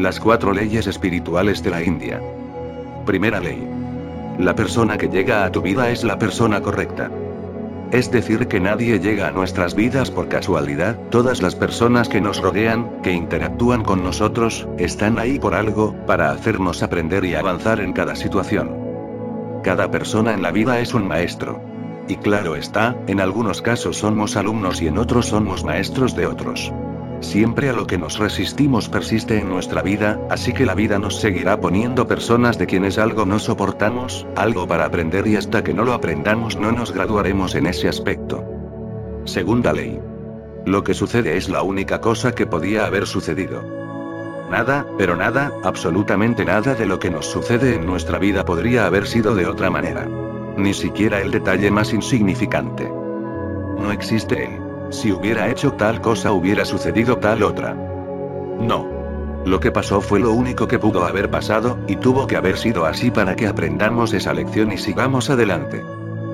Las cuatro leyes espirituales de la India. Primera ley. La persona que llega a tu vida es la persona correcta. Es decir, que nadie llega a nuestras vidas por casualidad, todas las personas que nos rodean, que interactúan con nosotros, están ahí por algo, para hacernos aprender y avanzar en cada situación. Cada persona en la vida es un maestro. Y claro está, en algunos casos somos alumnos y en otros somos maestros de otros. Siempre a lo que nos resistimos persiste en nuestra vida, así que la vida nos seguirá poniendo personas de quienes algo no soportamos, algo para aprender y hasta que no lo aprendamos no nos graduaremos en ese aspecto. Segunda ley. Lo que sucede es la única cosa que podía haber sucedido. Nada, pero nada, absolutamente nada de lo que nos sucede en nuestra vida podría haber sido de otra manera. Ni siquiera el detalle más insignificante. No existe él. Si hubiera hecho tal cosa hubiera sucedido tal otra. No. Lo que pasó fue lo único que pudo haber pasado, y tuvo que haber sido así para que aprendamos esa lección y sigamos adelante.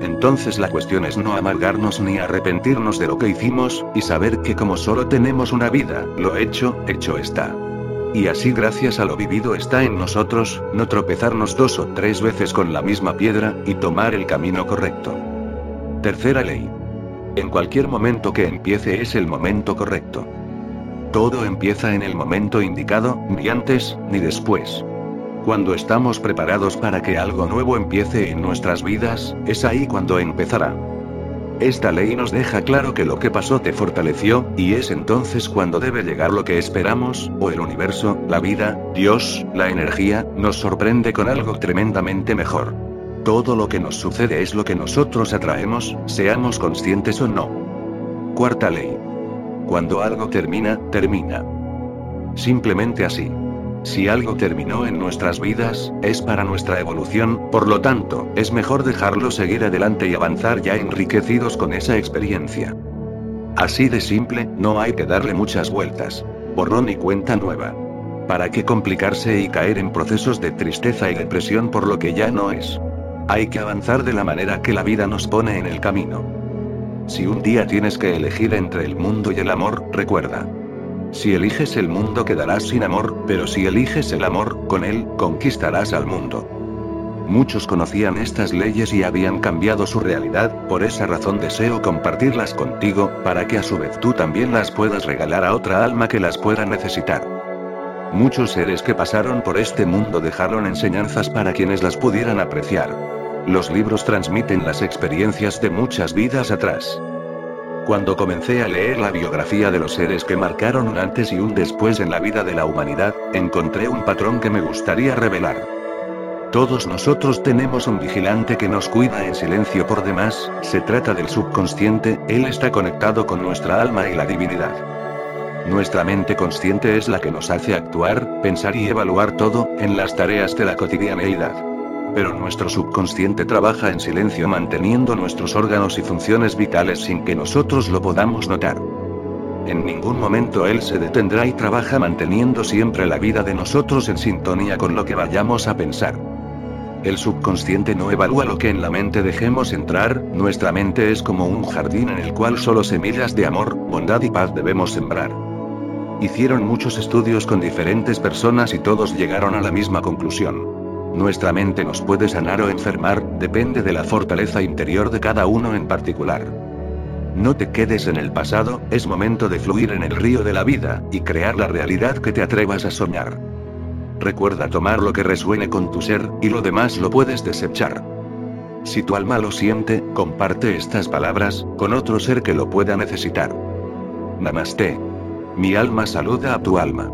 Entonces la cuestión es no amargarnos ni arrepentirnos de lo que hicimos, y saber que como solo tenemos una vida, lo hecho, hecho está. Y así gracias a lo vivido está en nosotros, no tropezarnos dos o tres veces con la misma piedra, y tomar el camino correcto. Tercera ley. En cualquier momento que empiece es el momento correcto. Todo empieza en el momento indicado, ni antes, ni después. Cuando estamos preparados para que algo nuevo empiece en nuestras vidas, es ahí cuando empezará. Esta ley nos deja claro que lo que pasó te fortaleció, y es entonces cuando debe llegar lo que esperamos, o el universo, la vida, Dios, la energía, nos sorprende con algo tremendamente mejor. Todo lo que nos sucede es lo que nosotros atraemos, seamos conscientes o no. Cuarta ley. Cuando algo termina, termina. Simplemente así. Si algo terminó en nuestras vidas, es para nuestra evolución, por lo tanto, es mejor dejarlo seguir adelante y avanzar ya enriquecidos con esa experiencia. Así de simple, no hay que darle muchas vueltas. Borrón y cuenta nueva. ¿Para qué complicarse y caer en procesos de tristeza y depresión por lo que ya no es? Hay que avanzar de la manera que la vida nos pone en el camino. Si un día tienes que elegir entre el mundo y el amor, recuerda. Si eliges el mundo quedarás sin amor, pero si eliges el amor, con él, conquistarás al mundo. Muchos conocían estas leyes y habían cambiado su realidad, por esa razón deseo compartirlas contigo, para que a su vez tú también las puedas regalar a otra alma que las pueda necesitar. Muchos seres que pasaron por este mundo dejaron enseñanzas para quienes las pudieran apreciar. Los libros transmiten las experiencias de muchas vidas atrás. Cuando comencé a leer la biografía de los seres que marcaron un antes y un después en la vida de la humanidad, encontré un patrón que me gustaría revelar. Todos nosotros tenemos un vigilante que nos cuida en silencio por demás, se trata del subconsciente, él está conectado con nuestra alma y la divinidad. Nuestra mente consciente es la que nos hace actuar, pensar y evaluar todo, en las tareas de la cotidianeidad. Pero nuestro subconsciente trabaja en silencio manteniendo nuestros órganos y funciones vitales sin que nosotros lo podamos notar. En ningún momento él se detendrá y trabaja manteniendo siempre la vida de nosotros en sintonía con lo que vayamos a pensar. El subconsciente no evalúa lo que en la mente dejemos entrar, nuestra mente es como un jardín en el cual solo semillas de amor, bondad y paz debemos sembrar. Hicieron muchos estudios con diferentes personas y todos llegaron a la misma conclusión. Nuestra mente nos puede sanar o enfermar, depende de la fortaleza interior de cada uno en particular. No te quedes en el pasado, es momento de fluir en el río de la vida, y crear la realidad que te atrevas a soñar. Recuerda tomar lo que resuene con tu ser, y lo demás lo puedes desechar. Si tu alma lo siente, comparte estas palabras, con otro ser que lo pueda necesitar. Namaste. Mi alma saluda a tu alma.